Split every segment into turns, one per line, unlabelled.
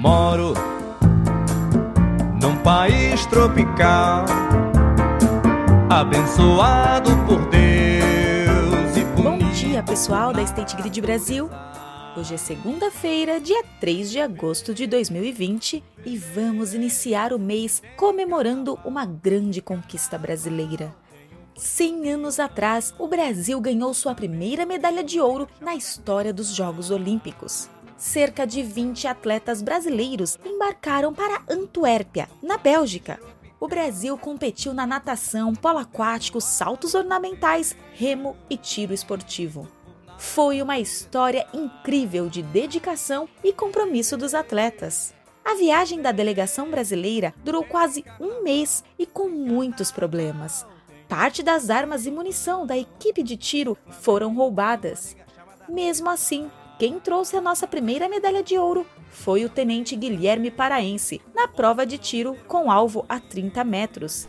Moro num país tropical, abençoado por Deus e
Bom dia, pessoal da State Grid Brasil. Hoje é segunda-feira, dia 3 de agosto de 2020 e vamos iniciar o mês comemorando uma grande conquista brasileira. 100 anos atrás, o Brasil ganhou sua primeira medalha de ouro na história dos Jogos Olímpicos. Cerca de 20 atletas brasileiros embarcaram para Antuérpia, na Bélgica. O Brasil competiu na natação, polo aquático, saltos ornamentais, remo e tiro esportivo. Foi uma história incrível de dedicação e compromisso dos atletas. A viagem da delegação brasileira durou quase um mês e com muitos problemas. Parte das armas e munição da equipe de tiro foram roubadas. Mesmo assim, quem trouxe a nossa primeira medalha de ouro foi o tenente Guilherme Paraense, na prova de tiro com alvo a 30 metros.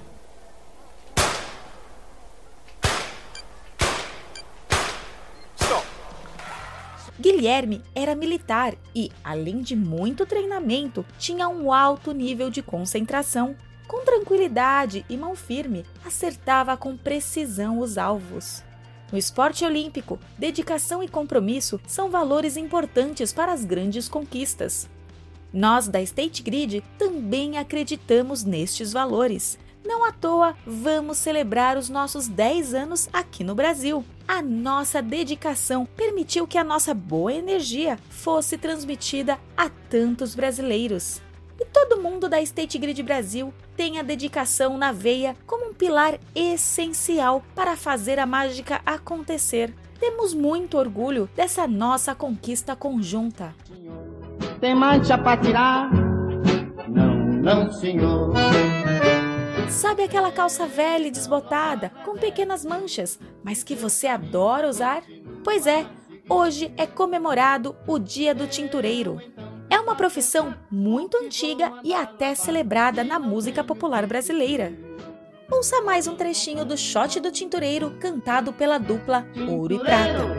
Guilherme era militar e, além de muito treinamento, tinha um alto nível de concentração. Com tranquilidade e mão firme, acertava com precisão os alvos. No esporte olímpico, dedicação e compromisso são valores importantes para as grandes conquistas. Nós da State Grid também acreditamos nestes valores. Não à toa, vamos celebrar os nossos 10 anos aqui no Brasil. A nossa dedicação permitiu que a nossa boa energia fosse transmitida a tantos brasileiros. E todo mundo da State Grid Brasil tem a dedicação na veia como um pilar essencial para fazer a mágica acontecer. Temos muito orgulho dessa nossa conquista conjunta.
Tem mancha pra tirar? Não, não, senhor.
Sabe aquela calça velha e desbotada, com pequenas manchas, mas que você adora usar? Pois é, hoje é comemorado o Dia do Tintureiro. Uma profissão muito antiga e até celebrada na música popular brasileira. Ouça mais um trechinho do Shot do Tintureiro cantado pela dupla Ouro e Prata.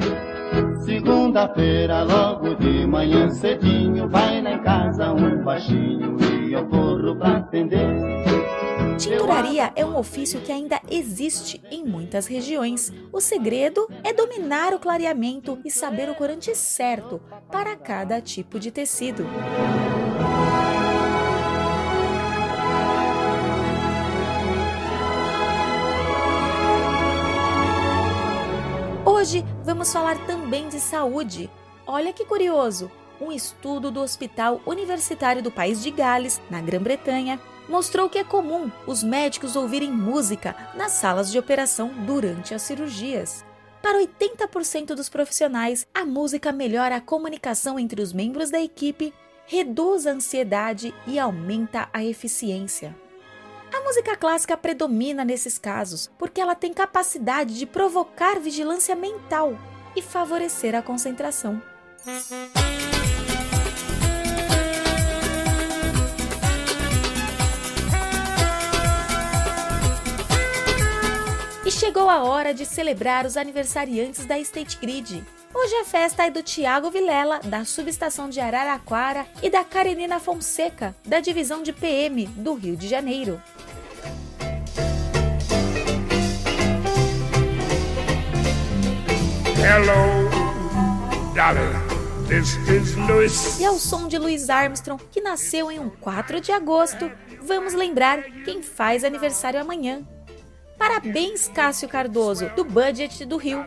Segunda-feira, logo de manhã cedinho, vai lá em casa um baixinho e eu corro pra atender.
Tinturaria é um ofício que ainda existe em muitas regiões. O segredo é dominar o clareamento e saber o corante certo para cada tipo de tecido. Hoje vamos falar também de saúde. Olha que curioso! Um estudo do Hospital Universitário do País de Gales, na Grã-Bretanha, mostrou que é comum os médicos ouvirem música nas salas de operação durante as cirurgias. Para 80% dos profissionais, a música melhora a comunicação entre os membros da equipe, reduz a ansiedade e aumenta a eficiência. A música clássica predomina nesses casos porque ela tem capacidade de provocar vigilância mental e favorecer a concentração. Chegou a hora de celebrar os aniversariantes da State Grid. Hoje a festa é do Tiago Vilela, da subestação de Araraquara, e da Karenina Fonseca, da divisão de PM do Rio de Janeiro.
Hello, darling.
E ao som de Louis Armstrong, que nasceu em um 4 de agosto, vamos lembrar quem faz aniversário amanhã. Parabéns, Cássio Cardoso, do Budget do Rio.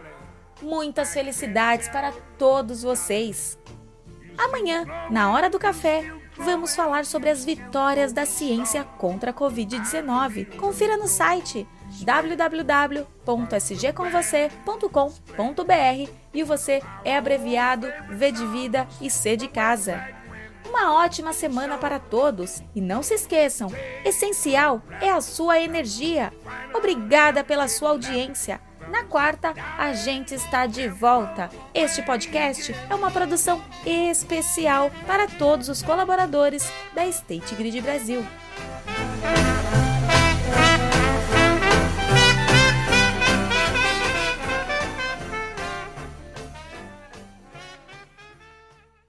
Muitas felicidades para todos vocês. Amanhã, na hora do café, vamos falar sobre as vitórias da ciência contra a Covid-19. Confira no site www.sgcomvocê.com.br e o você é abreviado V de vida e C de casa. Uma ótima semana para todos e não se esqueçam, essencial é a sua energia. Obrigada pela sua audiência. Na quarta, a gente está de volta. Este podcast é uma produção especial para todos os colaboradores da State Grid Brasil.